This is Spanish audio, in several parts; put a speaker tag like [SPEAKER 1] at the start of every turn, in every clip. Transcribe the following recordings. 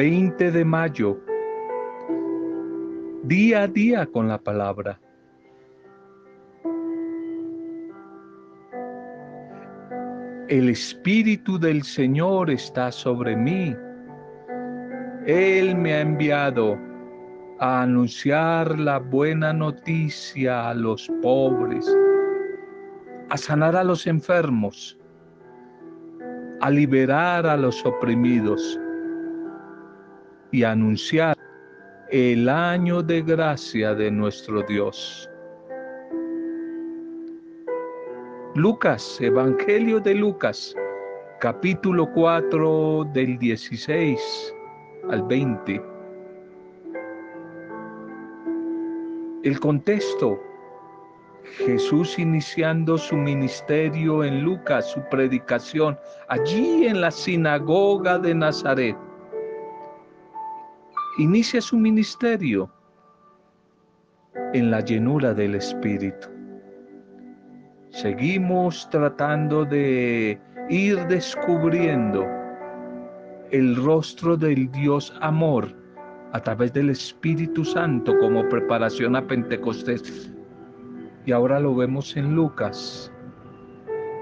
[SPEAKER 1] 20 de mayo, día a día con la palabra. El Espíritu del Señor está sobre mí. Él me ha enviado a anunciar la buena noticia a los pobres, a sanar a los enfermos, a liberar a los oprimidos y anunciar el año de gracia de nuestro Dios. Lucas, Evangelio de Lucas, capítulo 4 del 16 al 20. El contexto, Jesús iniciando su ministerio en Lucas, su predicación, allí en la sinagoga de Nazaret inicia su ministerio en la llenura del Espíritu. Seguimos tratando de ir descubriendo el rostro del Dios amor a través del Espíritu Santo como preparación a Pentecostés. Y ahora lo vemos en Lucas.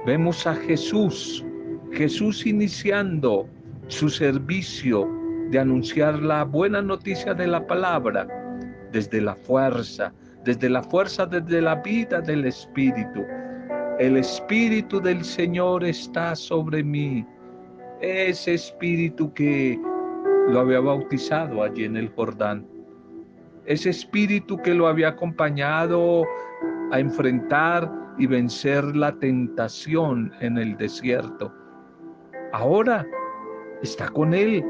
[SPEAKER 1] Vemos a Jesús, Jesús iniciando su servicio de anunciar la buena noticia de la palabra desde la fuerza, desde la fuerza, desde la vida del Espíritu. El Espíritu del Señor está sobre mí. Ese Espíritu que lo había bautizado allí en el Jordán. Ese Espíritu que lo había acompañado a enfrentar y vencer la tentación en el desierto. Ahora está con él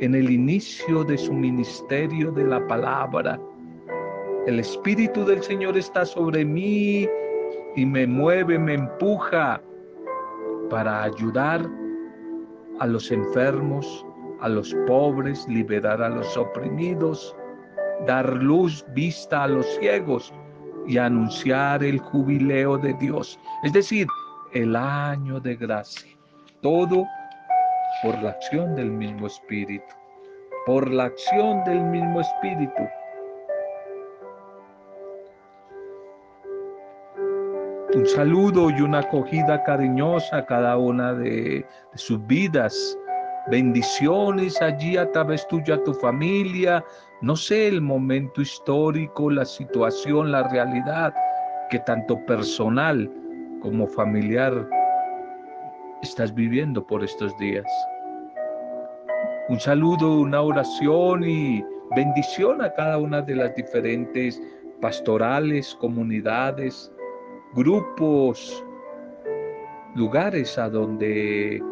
[SPEAKER 1] en el inicio de su ministerio de la palabra. El Espíritu del Señor está sobre mí y me mueve, me empuja para ayudar a los enfermos, a los pobres, liberar a los oprimidos, dar luz, vista a los ciegos y anunciar el jubileo de Dios, es decir, el año de gracia. Todo por la acción del mismo Espíritu, por la acción del mismo Espíritu. Un saludo y una acogida cariñosa a cada una de, sus vidas. Bendiciones allí a través tuya, a tu familia. No sé el momento histórico, la situación, la realidad que tanto personal como familiar estás viviendo por estos días. Un saludo, una oración y bendición a cada una de las diferentes pastorales, comunidades, grupos, lugares a donde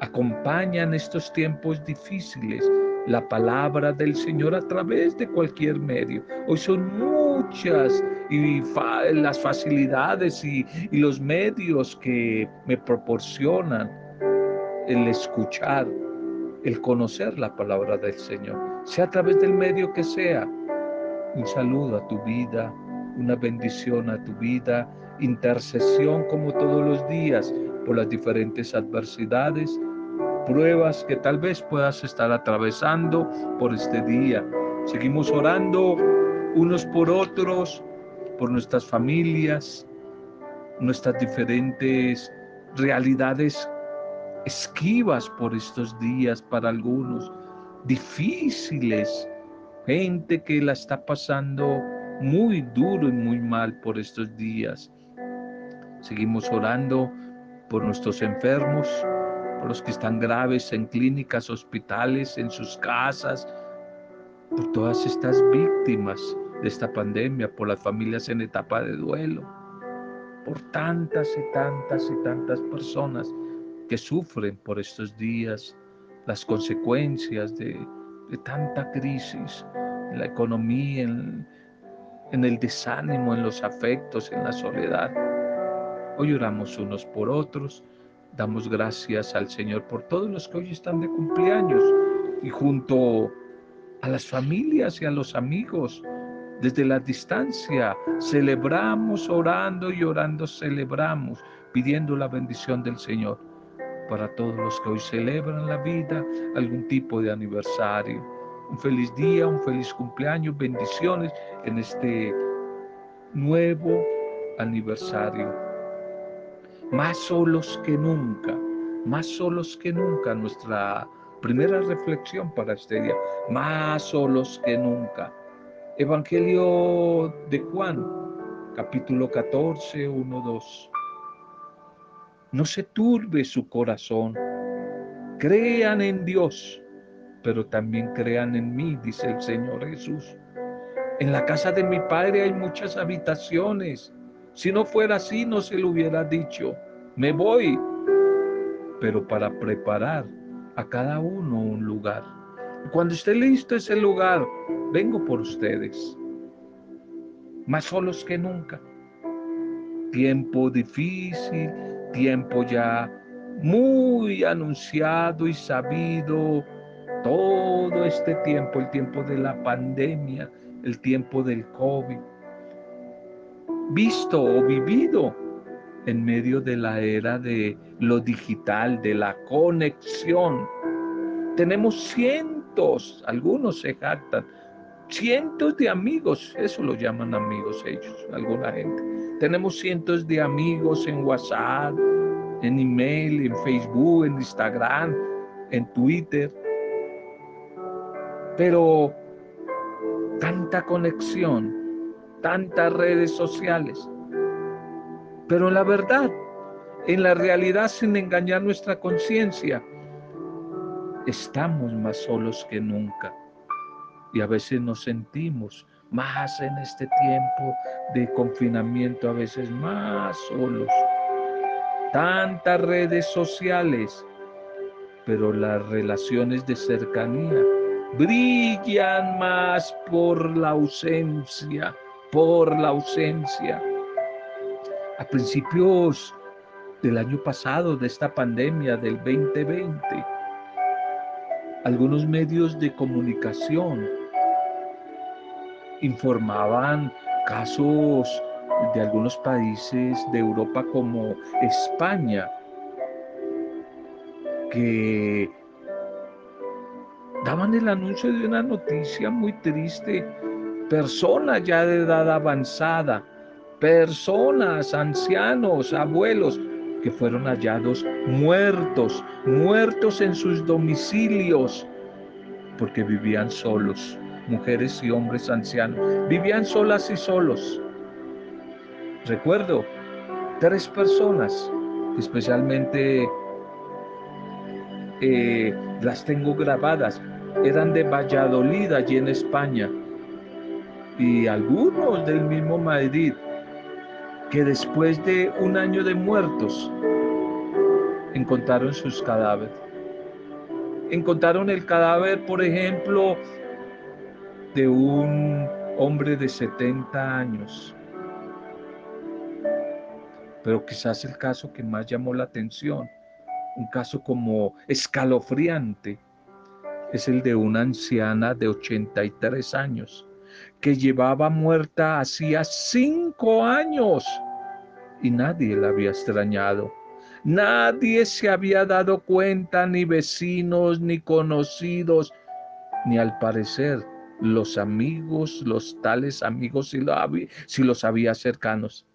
[SPEAKER 1] acompañan estos tiempos difíciles la palabra del Señor a través de cualquier medio. Hoy son muchas y las facilidades y, los medios que me proporcionan el escuchar, el conocer la palabra del Señor, sea a través del medio que sea. Un saludo a tu vida, una bendición a tu vida, intercesión como todos los días por las diferentes adversidades pruebas que tal vez puedas estar atravesando por este día. Seguimos orando unos por otros, por nuestras familias, nuestras diferentes realidades esquivas por estos días para algunos, difíciles, gente que la está pasando muy duro y muy mal por estos días. Seguimos orando por nuestros enfermos, los que están graves en clínicas, hospitales, en sus casas, por todas estas víctimas de esta pandemia, por las familias en etapa de duelo, por tantas y tantas y tantas personas que sufren por estos días las consecuencias de, tanta crisis en la economía, en, en el desánimo, en los afectos, en la soledad. Hoy oramos unos por otros Damos gracias al Señor por todos los que hoy están de cumpleaños y junto a las familias y a los amigos desde la distancia celebramos orando y orando celebramos pidiendo la bendición del Señor para todos los que hoy celebran la vida, algún tipo de aniversario. Un feliz día, un feliz cumpleaños, bendiciones en este nuevo aniversario. Más solos que nunca, más solos que nunca. Nuestra primera reflexión para este día, más solos que nunca. Evangelio de Juan, capítulo 14, 1, 2. No se turbe su corazón. Crean en Dios, pero también crean en mí, dice el Señor Jesús. En la casa de mi Padre hay muchas habitaciones. Si no fuera así, no se lo hubiera dicho. Me voy, pero para preparar a cada uno un lugar. Cuando esté listo ese lugar, vengo por ustedes. Más solos que nunca. Tiempo difícil, tiempo ya muy anunciado y sabido, todo este tiempo, el tiempo de la pandemia, el tiempo del COVID, visto o vivido en medio de la era de lo digital, de la conexión. Tenemos cientos, algunos se jactan, cientos de amigos, eso lo llaman amigos ellos, alguna gente. Tenemos cientos de amigos en WhatsApp, en email, en Facebook, en Instagram, en Twitter. Pero tanta conexión, tantas redes sociales. Pero la verdad, en la realidad, sin engañar nuestra conciencia, estamos más solos que nunca. Y a veces nos sentimos más en este tiempo de confinamiento, a veces más solos. Tantas redes sociales, pero las relaciones de cercanía brillan más por la ausencia, por la ausencia. A principios del año pasado, de esta pandemia del 2020, algunos medios de comunicación informaban casos de algunos países de Europa como España, que daban el anuncio de una noticia muy triste. Personas ya de edad avanzada, personas, ancianos, abuelos, que fueron hallados muertos, muertos en sus domicilios, porque vivían solos, mujeres y hombres ancianos, vivían solas y solos. Recuerdo tres personas, especialmente eh, las tengo grabadas, eran de Valladolid, allí en España, y algunos del mismo Madrid, que después de un año de muertos, encontraron sus cadáveres. Encontraron el cadáver, por ejemplo, de un hombre de 70 años. Pero quizás el caso que más llamó la atención, un caso como escalofriante, es el de una anciana de 83 años que llevaba muerta hacía cinco años y nadie la había extrañado. Nadie se había dado cuenta, ni vecinos, ni conocidos, ni al parecer los amigos, los tales amigos, si, si los había cercanos.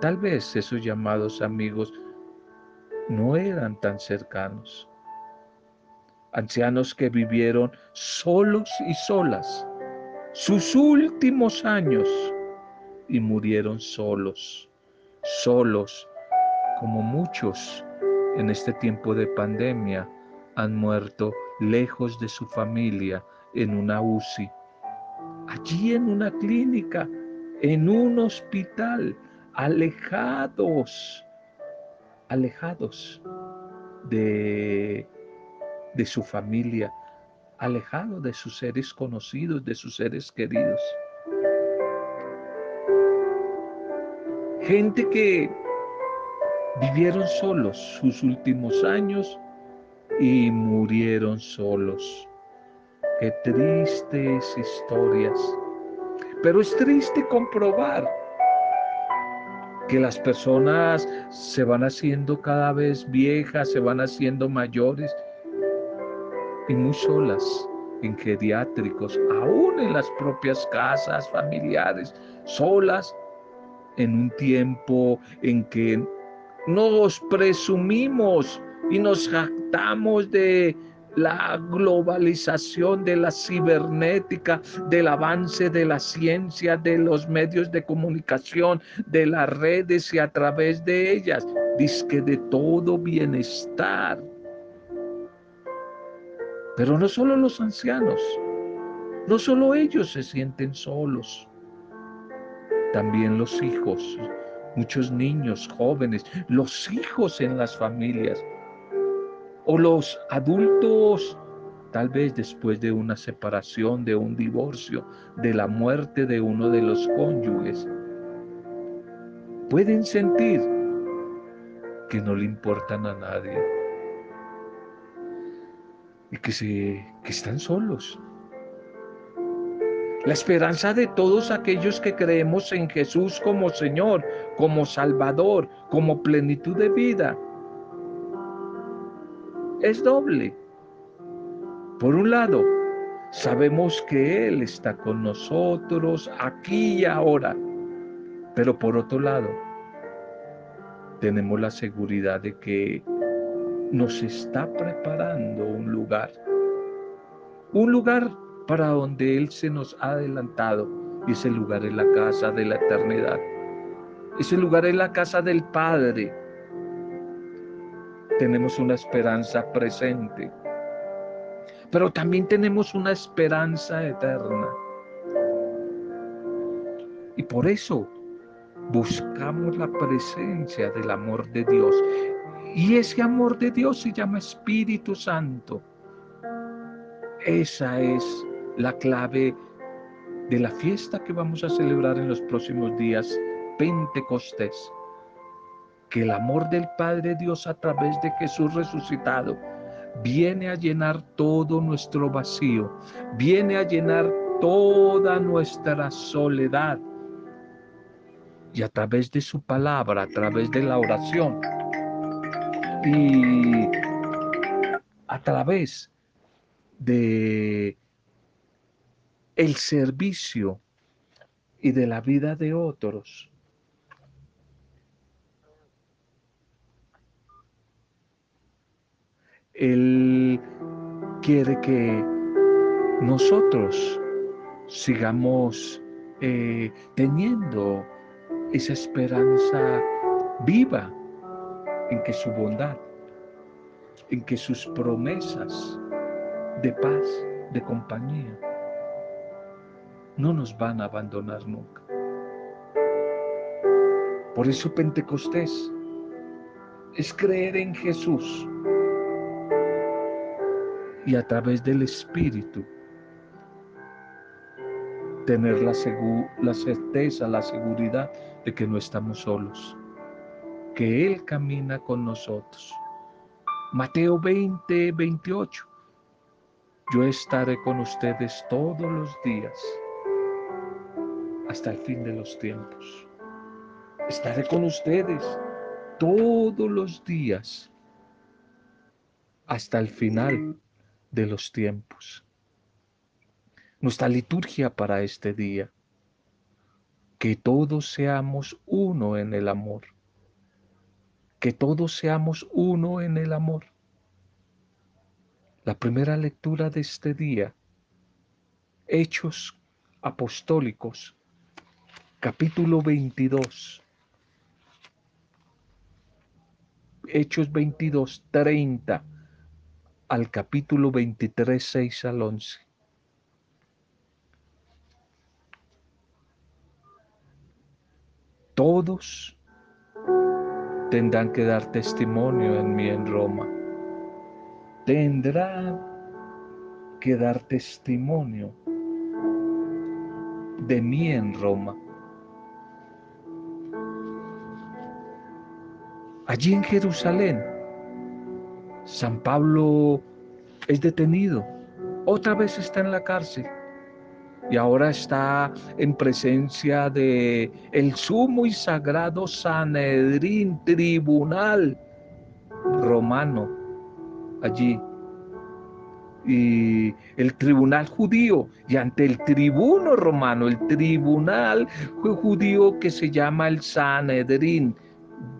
[SPEAKER 1] Tal vez esos llamados amigos no eran tan cercanos ancianos que vivieron solos y solas sus últimos años y murieron solos, solos, como muchos en este tiempo de pandemia han muerto lejos de su familia en una UCI, allí en una clínica, en un hospital, alejados, alejados de de su familia, alejado de sus seres conocidos, de sus seres queridos. Gente que vivieron solos sus últimos años y murieron solos. Qué tristes historias. Pero es triste comprobar que las personas se van haciendo cada vez viejas, se van haciendo mayores y muy solas en geriátricos, aún en las propias casas familiares, solas en un tiempo en que nos presumimos y nos jactamos de la globalización de la cibernética, del avance de la ciencia, de los medios de comunicación, de las redes y a través de ellas, dice de todo bienestar. Pero no solo los ancianos, no solo ellos se sienten solos, también los hijos, muchos niños, jóvenes, los hijos en las familias o los adultos, tal vez después de una separación, de un divorcio, de la muerte de uno de los cónyuges, pueden sentir que no le importan a nadie y que, se, que están solos. La esperanza de todos aquellos que creemos en Jesús como Señor, como Salvador, como plenitud de vida, es doble. Por un lado, sabemos que Él está con nosotros aquí y ahora, pero por otro lado, tenemos la seguridad de que nos está preparando un lugar, un lugar para donde Él se nos ha adelantado, y ese lugar es la casa de la eternidad. Ese lugar es la casa del Padre, tenemos una esperanza presente, pero también tenemos una esperanza eterna. Y por eso buscamos la presencia del amor de Dios. Y ese amor de Dios se llama Espíritu Santo. Esa es la clave de la fiesta que vamos a celebrar en los próximos días, Pentecostés que el amor del Padre Dios a través de Jesús resucitado viene a llenar todo nuestro vacío, viene a llenar toda nuestra soledad. Y a través de su palabra, a través de la oración y a través de el servicio y de la vida de otros, Él quiere que nosotros sigamos eh, teniendo esa esperanza viva en que su bondad, en que sus promesas de paz, de compañía, no nos van a abandonar nunca. Por eso Pentecostés es creer en Jesús y a través del Espíritu tener la, la certeza, la seguridad de que no estamos solos, que Él camina con nosotros. Mateo 20, 28. Yo estaré con ustedes todos los días hasta el fin de los tiempos. Estaré con ustedes todos los días hasta el final de los tiempos. Nuestra liturgia para este día, que todos seamos uno en el amor, que todos seamos uno en el amor. La primera lectura de este día, Hechos Apostólicos, capítulo 22. Hechos 22, 30 al capítulo 23, 6 al 11. Todos tendrán que dar testimonio en mí en Roma. Tendrán que dar testimonio de mí en Roma. Allí en Jerusalén San Pablo es detenido, otra vez está en la cárcel. y ahora está en presencia de el sumo y sagrado Sanedrín, tribunal romano allí. Y el tribunal judío y ante el tribuno romano, el tribunal judío que se llama el Sanedrín,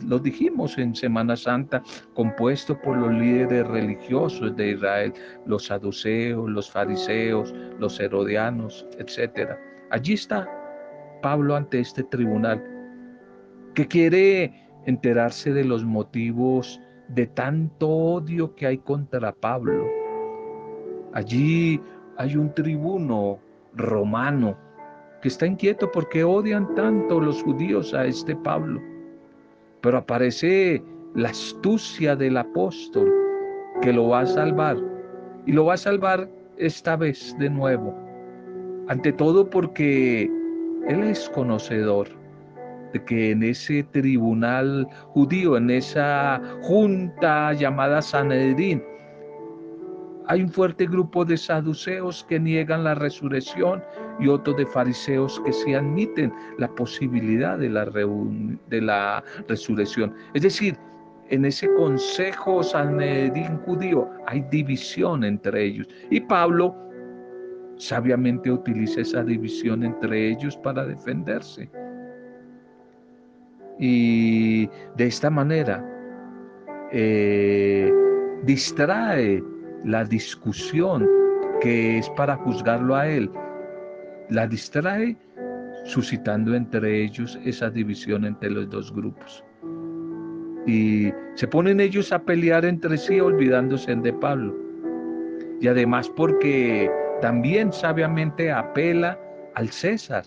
[SPEAKER 1] lo dijimos en Semana Santa, compuesto por los líderes religiosos de Israel, los saduceos, los fariseos, los herodianos, etc. Allí está Pablo ante este tribunal, que quiere enterarse de los motivos de tanto odio que hay contra Pablo. Allí hay un tribuno romano que está inquieto porque odian tanto los judíos a este Pablo pero aparece la astucia del apóstol que lo va a salvar. Y lo va a salvar esta vez de nuevo. Ante todo porque él es conocedor de que en ese tribunal judío, en esa junta llamada Sanedrín, hay un fuerte grupo de saduceos que niegan la resurrección y otros de fariseos que sí admiten la posibilidad de la, de la resurrección. Es decir, en ese consejo sanedín judío hay división entre ellos. Y Pablo sabiamente utiliza esa división entre ellos para defenderse. Y de esta manera eh, distrae la discusión que es para juzgarlo a él, la distrae suscitando entre ellos esa división entre los dos grupos. Y se ponen ellos a pelear entre sí olvidándose de Pablo. Y además porque también sabiamente apela al César.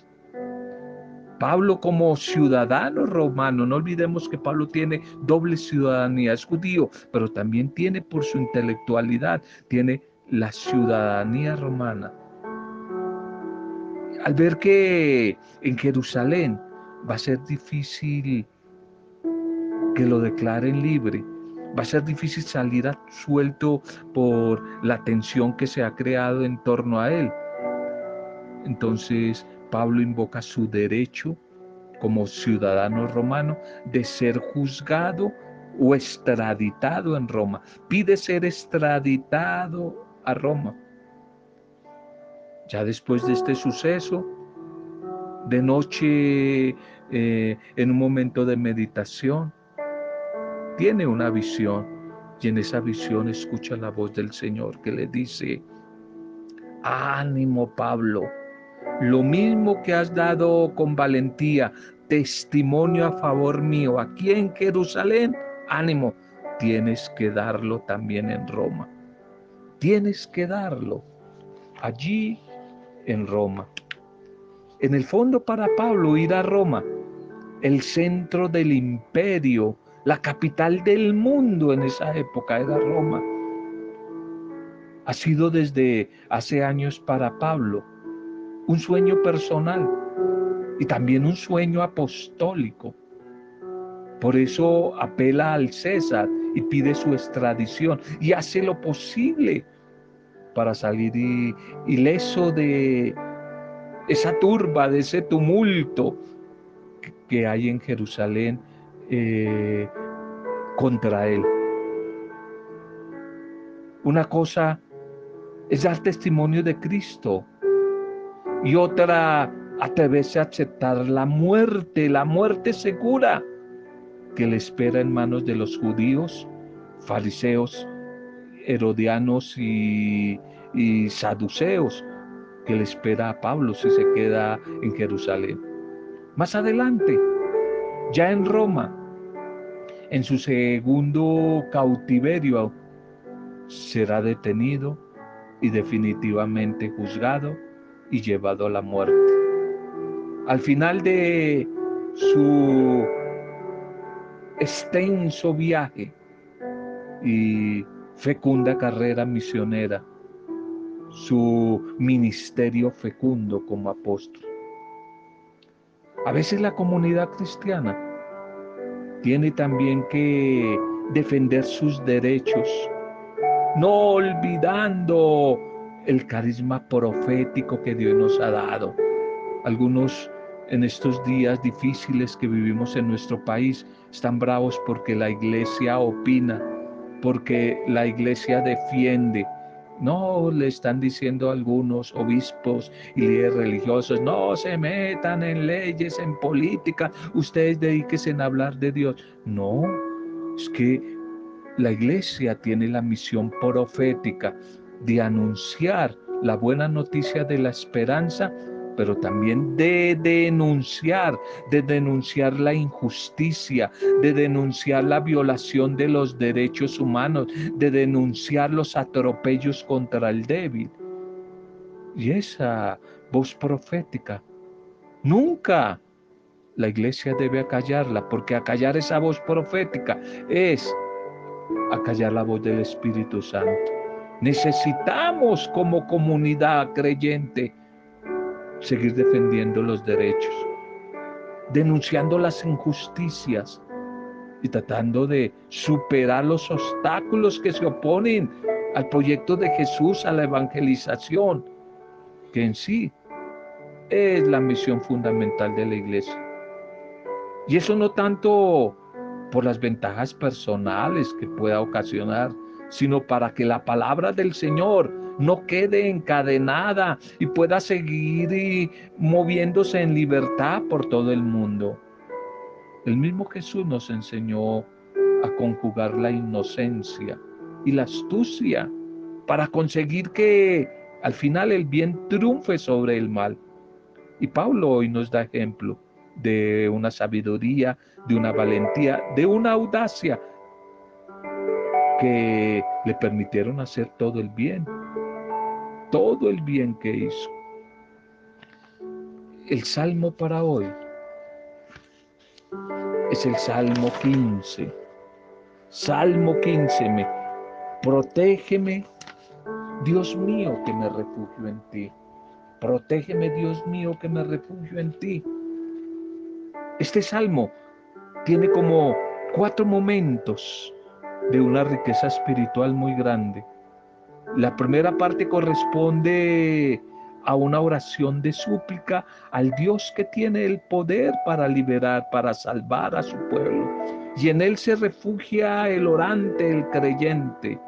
[SPEAKER 1] Pablo como ciudadano romano, no olvidemos que Pablo tiene doble ciudadanía, es judío, pero también tiene por su intelectualidad, tiene la ciudadanía romana. Al ver que en Jerusalén va a ser difícil que lo declaren libre, va a ser difícil salir suelto por la tensión que se ha creado en torno a él. Entonces Pablo invoca su derecho como ciudadano romano de ser juzgado o extraditado en Roma. Pide ser extraditado a Roma. Ya después de este suceso, de noche, eh, en un momento de meditación, tiene una visión y en esa visión escucha la voz del Señor que le dice, ánimo Pablo, lo mismo que has dado con valentía, testimonio a favor mío aquí en Jerusalén, ánimo, tienes que darlo también en Roma. Tienes que darlo allí en Roma. En el fondo para Pablo ir a Roma, el centro del imperio, la capital del mundo en esa época era Roma. Ha sido desde hace años para Pablo un sueño personal y también un sueño apostólico. Por eso apela al César y pide su extradición y hace lo posible para salir ileso de esa turba, de ese tumulto que hay en Jerusalén eh, contra él. Una cosa es dar testimonio de Cristo y otra atreverse a aceptar la muerte, la muerte segura que le espera en manos de los judíos, fariseos, herodianos y, y saduceos, que le espera a Pablo si se queda en Jerusalén. Más adelante, ya en Roma, en su segundo cautiverio, será detenido y definitivamente juzgado y llevado a la muerte. Al final de su extenso viaje y fecunda carrera misionera, su ministerio fecundo como apóstol. A veces la comunidad cristiana tiene también que defender sus derechos, no olvidando el carisma profético que Dios nos ha dado. Algunos en estos días difíciles que vivimos en nuestro país están bravos porque la iglesia opina, porque la iglesia defiende. No le están diciendo algunos obispos y líderes religiosos, no se metan en leyes, en política, ustedes dedíquense en hablar de Dios. No, es que la iglesia tiene la misión profética de anunciar la buena noticia de la esperanza pero también de denunciar, de denunciar la injusticia, de denunciar la violación de los derechos humanos, de denunciar los atropellos contra el débil. Y esa voz profética, nunca la iglesia debe acallarla, porque acallar esa voz profética es acallar la voz del Espíritu Santo. Necesitamos como comunidad creyente seguir defendiendo los derechos, denunciando las injusticias y tratando de superar los obstáculos que se oponen al proyecto de Jesús, a la evangelización, que en sí es la misión fundamental de la iglesia. Y eso no tanto por las ventajas personales que pueda ocasionar, sino para que la palabra del Señor no quede encadenada y pueda seguir moviéndose en libertad por todo el mundo. El mismo Jesús nos enseñó a conjugar la inocencia y la astucia para conseguir que al final el bien triunfe sobre el mal. Y Pablo hoy nos da ejemplo de una sabiduría, de una valentía, de una audacia que le permitieron hacer todo el bien, todo el bien que hizo. El salmo para hoy es el Salmo 15. Salmo 15, me, protégeme, Dios mío, que me refugio en ti. Protégeme, Dios mío, que me refugio en ti. Este salmo tiene como cuatro momentos de una riqueza espiritual muy grande. La primera parte corresponde a una oración de súplica al Dios que tiene el poder para liberar, para salvar a su pueblo. Y en él se refugia el orante, el creyente.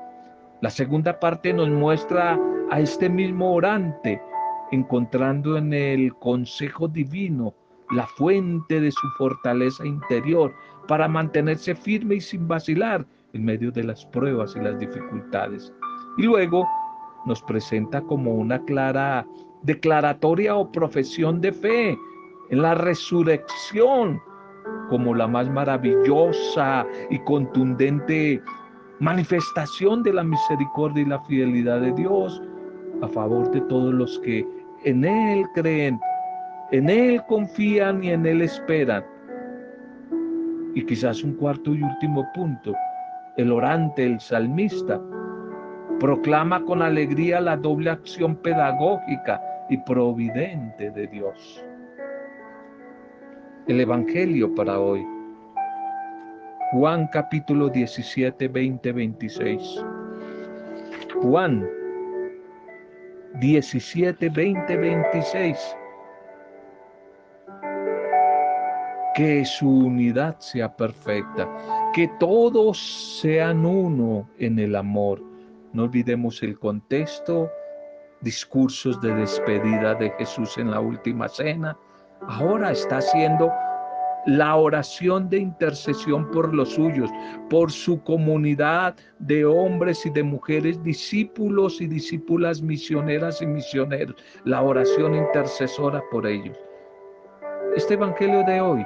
[SPEAKER 1] La segunda parte nos muestra a este mismo orante encontrando en el consejo divino la fuente de su fortaleza interior para mantenerse firme y sin vacilar en medio de las pruebas y las dificultades. Y luego nos presenta como una clara declaratoria o profesión de fe en la resurrección como la más maravillosa y contundente manifestación de la misericordia y la fidelidad de Dios a favor de todos los que en Él creen, en Él confían y en Él esperan. Y quizás un cuarto y último punto, el orante, el salmista, proclama con alegría la doble acción pedagógica y providente de Dios. El Evangelio para hoy. Juan capítulo 17, 20, 26. Juan 17, 20, 26. Que su unidad sea perfecta que todos sean uno en el amor. No olvidemos el contexto, discursos de despedida de Jesús en la última cena. Ahora está haciendo la oración de intercesión por los suyos, por su comunidad de hombres y de mujeres, discípulos y discípulas misioneras y misioneros, la oración intercesora por ellos. Este Evangelio de hoy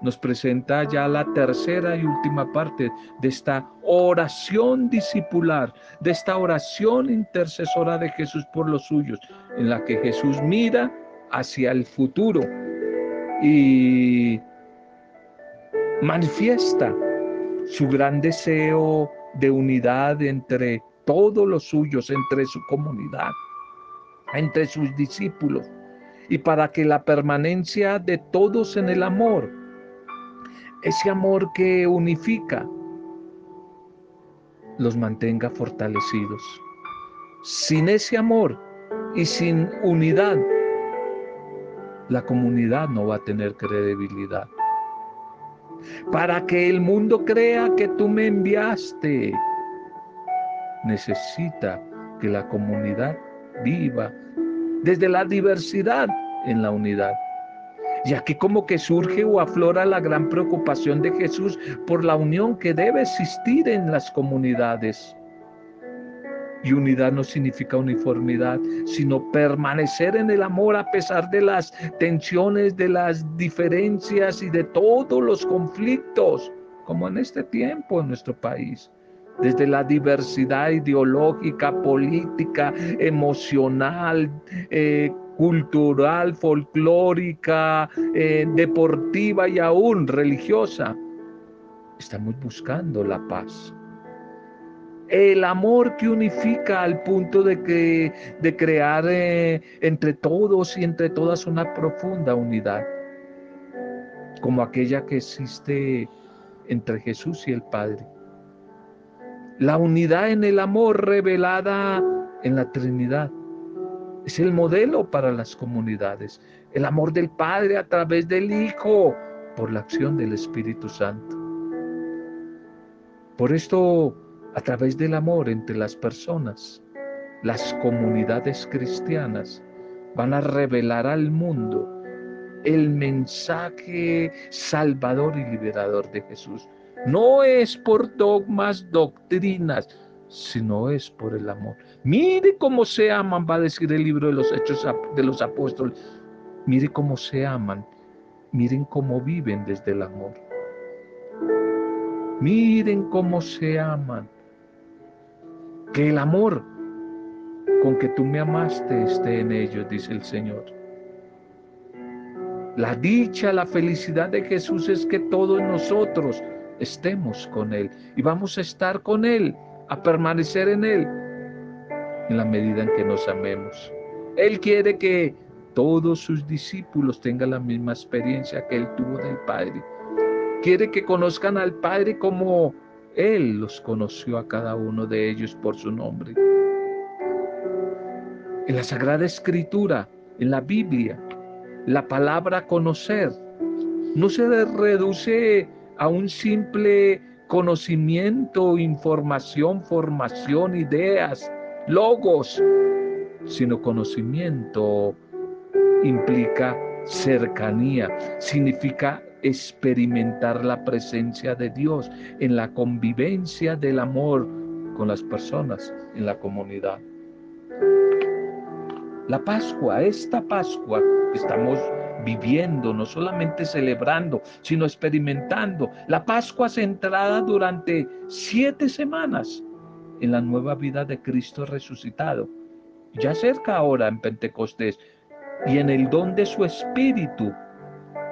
[SPEAKER 1] nos presenta ya la tercera y última parte de esta oración discipular, de esta oración intercesora de Jesús por los suyos, en la que Jesús mira hacia el futuro y manifiesta su gran deseo de unidad entre todos los suyos, entre su comunidad, entre sus discípulos, y para que la permanencia de todos en el amor ese amor que unifica, los mantenga fortalecidos. Sin ese amor y sin unidad, la comunidad no va a tener credibilidad. Para que el mundo crea que tú me enviaste, necesita que la comunidad viva desde la diversidad en la unidad. Y aquí como que surge o aflora la gran preocupación de Jesús por la unión que debe existir en las comunidades. Y unidad no significa uniformidad, sino permanecer en el amor a pesar de las tensiones, de las diferencias y de todos los conflictos, como en este tiempo en nuestro país. Desde la diversidad ideológica, política, emocional, eh, cultural, folclórica, eh, deportiva y aún religiosa. Estamos buscando la paz el amor que unifica al punto de, que, de crear eh, entre todos y entre todas una profunda unidad, como aquella que existe entre Jesús y el Padre. La unidad en el amor revelada en la Trinidad es el modelo para las comunidades. El amor del Padre a través del Hijo por la acción del Espíritu Santo. Por esto a través del amor entre las personas, las comunidades cristianas van a revelar al mundo el mensaje salvador y liberador de Jesús. No es por dogmas, doctrinas, sino es por el amor. Mire cómo se aman, va a decir el libro de los Hechos de los Apóstoles. Mire cómo se aman. Miren cómo viven desde el amor. Miren cómo se aman. Que el amor con que tú me amaste esté en ellos, dice el Señor. La dicha, la felicidad de Jesús es que todos nosotros estemos con Él y vamos a estar con Él, a permanecer en Él, en la medida en que nos amemos. Él quiere que todos sus discípulos tengan la misma experiencia que Él tuvo del Padre. Quiere que conozcan al Padre como él los conoció a cada uno de ellos por su nombre. En la Sagrada Escritura, en la Biblia, la palabra conocer no se reduce a un simple conocimiento, información, formación, ideas, logos, sino conocimiento implica cercanía, significa experimentar la presencia de Dios en la convivencia del amor con las personas en la comunidad. La Pascua, esta Pascua estamos viviendo, no solamente celebrando, sino experimentando, la Pascua centrada durante siete semanas en la nueva vida de Cristo resucitado, ya cerca ahora en Pentecostés, y en el don de su Espíritu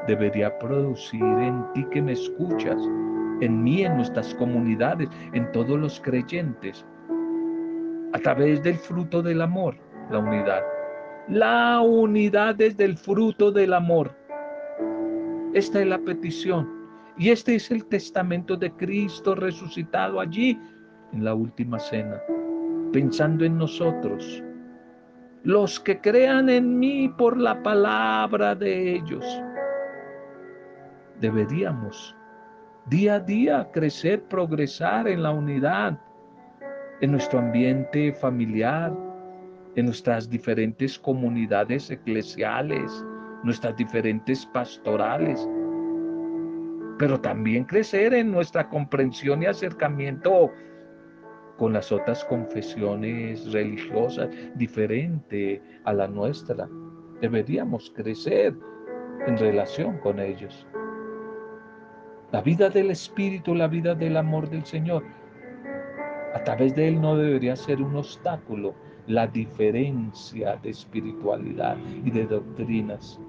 [SPEAKER 1] debería producir en ti que me escuchas, en mí, en nuestras comunidades, en todos los creyentes, a través del fruto del amor, la unidad. La unidad es del fruto del amor. Esta es la petición. Y este es el testamento de Cristo resucitado allí en la última cena, pensando en nosotros. Los que crean en mí por la palabra de ellos deberíamos día a día crecer, progresar en la unidad, en nuestro ambiente familiar, en nuestras diferentes comunidades eclesiales, nuestras diferentes pastorales, pero también crecer en nuestra comprensión y acercamiento con las otras confesiones religiosas diferente a la nuestra. Deberíamos crecer en relación con ellos. La vida del Espíritu, la vida del amor del Señor. A través de Él no debería ser un obstáculo la diferencia de espiritualidad y de doctrinas.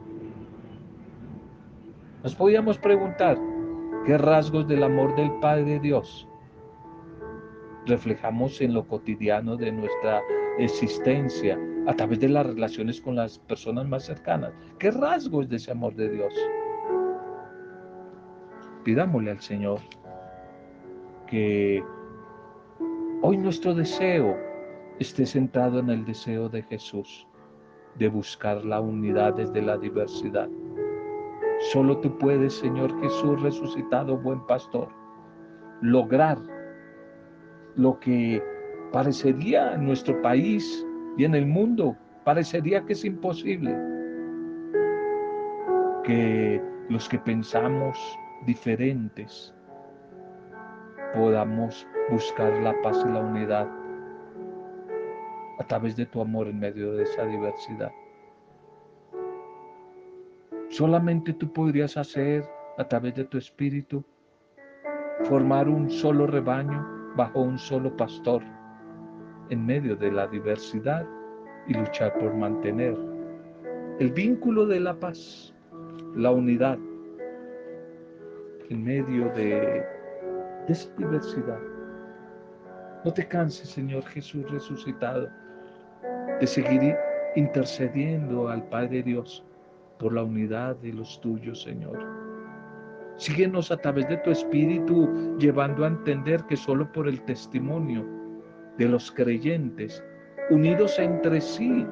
[SPEAKER 1] Nos podíamos preguntar qué rasgos del amor del Padre Dios reflejamos en lo cotidiano de nuestra existencia a través de las relaciones con las personas más cercanas. ¿Qué rasgos de ese amor de Dios? pidámosle al Señor que hoy nuestro deseo esté centrado en el deseo de Jesús de buscar la unidad desde la diversidad. Solo tú puedes, Señor Jesús resucitado, buen pastor, lograr lo que parecería en nuestro país y en el mundo, parecería que es imposible. Que los que pensamos diferentes podamos buscar la paz y la unidad a través de tu amor en medio de esa diversidad. Solamente tú podrías hacer a través de tu espíritu formar un solo rebaño bajo un solo pastor en medio de la diversidad y luchar por mantener el vínculo de la paz, la unidad en medio de, esa diversidad. No te canses, Señor Jesús resucitado de seguir intercediendo al Padre Dios por la unidad de los tuyos, Señor. Síguenos a través de tu Espíritu, llevando a entender que solo por el testimonio de los creyentes, unidos entre sí,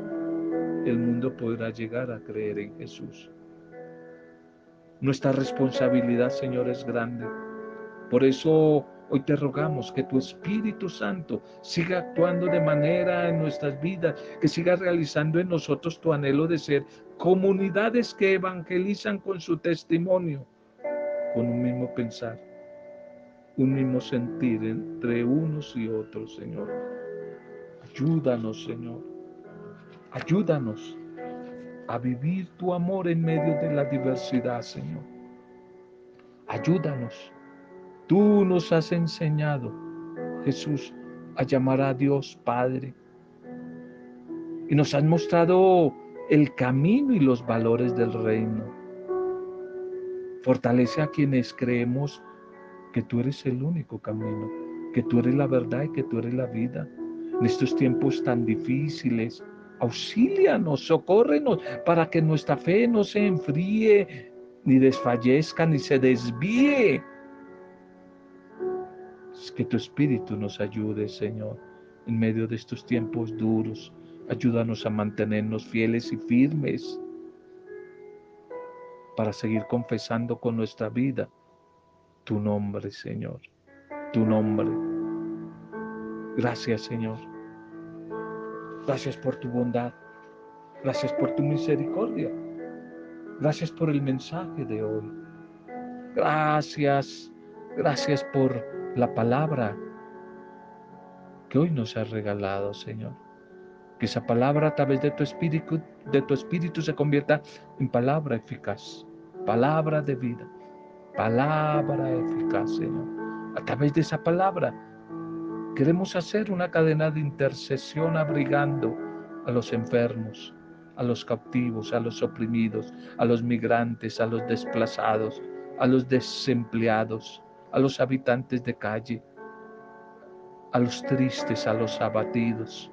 [SPEAKER 1] el mundo podrá llegar a creer en Jesús. Nuestra responsabilidad, Señor, es grande. Por eso Hoy te rogamos que tu Espíritu Santo siga actuando de manera en nuestras vidas, que siga realizando en nosotros tu anhelo de ser comunidades que evangelizan con su testimonio, con un mismo pensar, un mismo sentir entre unos y otros, Señor. Ayúdanos, Señor. Ayúdanos a vivir tu amor en medio de la diversidad, Señor. Ayúdanos Tú nos has enseñado, Jesús, a llamar a Dios Padre. Y nos has mostrado el camino y los valores del reino. Fortalece a quienes creemos que tú eres el único camino, que tú eres la verdad y que tú eres la vida. En estos tiempos tan difíciles, auxílianos, socórrenos para que nuestra fe no se enfríe, ni desfallezca, ni se desvíe que tu Espíritu nos ayude, Señor, en medio de estos tiempos duros. Ayúdanos a mantenernos fieles y firmes para seguir confesando con nuestra vida tu nombre, Señor, tu nombre. Gracias, Señor. Gracias por tu bondad. Gracias por tu misericordia. Gracias por el mensaje de hoy. Gracias, gracias por la palabra que hoy nos has regalado, Señor. Que esa palabra a través de tu espíritu, de tu espíritu se convierta en palabra eficaz, palabra de vida, palabra eficaz, Señor. A través de esa palabra queremos hacer una cadena de intercesión abrigando a los enfermos, a los cautivos, a los oprimidos, a los migrantes, a los desplazados, a los desempleados, a los habitantes de calle, a los tristes, a los abatidos,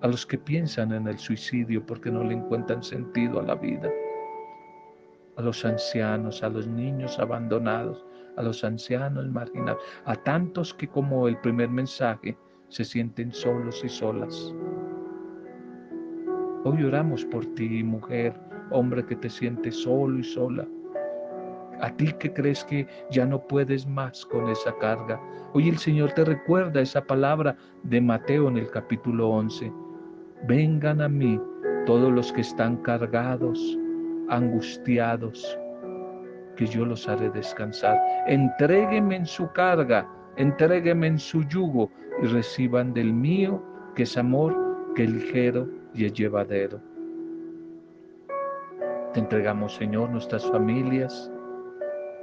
[SPEAKER 1] a los que piensan en el suicidio porque no le encuentran sentido a la vida, a los ancianos, a los niños abandonados, a los ancianos marginados, a tantos que como el primer mensaje se sienten solos y solas. Hoy oramos por ti, mujer, hombre que te sientes solo y sola a ti que crees que ya no puedes más con esa carga. Hoy el Señor te recuerda esa palabra de Mateo en el capítulo 11. Vengan a mí todos los que están cargados, angustiados, que yo los haré descansar. Entrégueme en su carga, entrégueme en su yugo y reciban del mío, que es amor, que es ligero y es llevadero. Te entregamos, Señor, nuestras familias,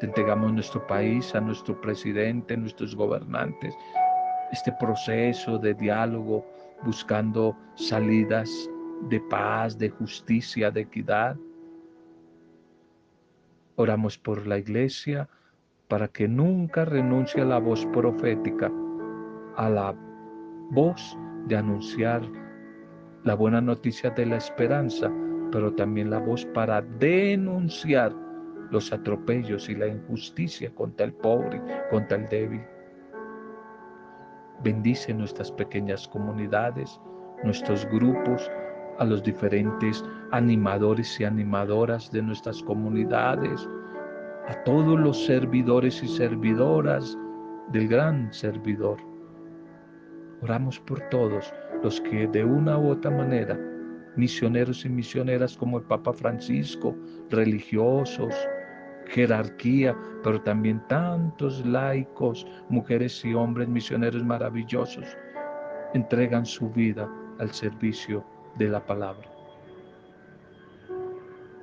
[SPEAKER 1] entregamos nuestro país, a nuestro presidente, nuestros gobernantes, este proceso de diálogo buscando salidas de paz, de justicia, de equidad. Oramos por la iglesia para que nunca renuncie a la voz profética, a la voz de anunciar la buena noticia de la esperanza, pero también la voz para denunciar los atropellos y la injusticia contra el pobre, contra el débil. Bendice nuestras pequeñas comunidades, nuestros grupos, a los diferentes animadores y animadoras de nuestras comunidades, a todos los servidores y servidoras del gran servidor. Oramos por todos los que de una u otra manera, misioneros y misioneras como el Papa Francisco, religiosos, jerarquía, pero también tantos laicos, mujeres y hombres misioneros maravillosos, entregan su vida al servicio de la palabra.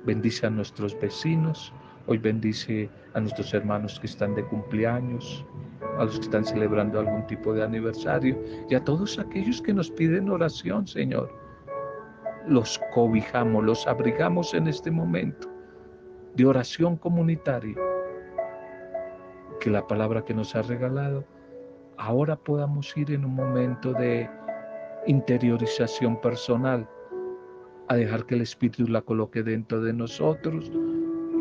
[SPEAKER 1] Bendice a nuestros vecinos, hoy bendice a nuestros hermanos que están de cumpleaños, a los que están celebrando algún tipo de aniversario y a todos aquellos que nos piden oración, Señor. Los cobijamos, los abrigamos en este momento de oración comunitaria. Que la palabra que nos ha regalado, ahora podamos ir en un momento de interiorización personal, a dejar que el Espíritu la coloque dentro de nosotros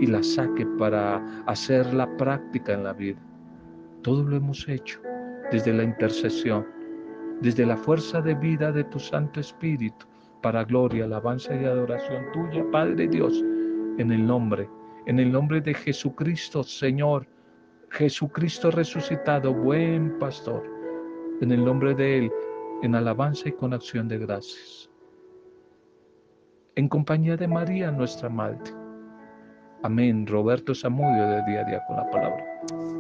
[SPEAKER 1] y la saque para hacer la práctica en la vida. Todo lo hemos hecho desde la intercesión, desde la fuerza de vida de tu Santo Espíritu, para gloria, alabanza y adoración tuya, Padre Dios, en el nombre, en el nombre de Jesucristo, Señor, Jesucristo resucitado, buen pastor, en el nombre de Él, en alabanza y con acción de gracias. En compañía de María, nuestra Madre. Amén. Roberto Samudio de Día a Día con la Palabra.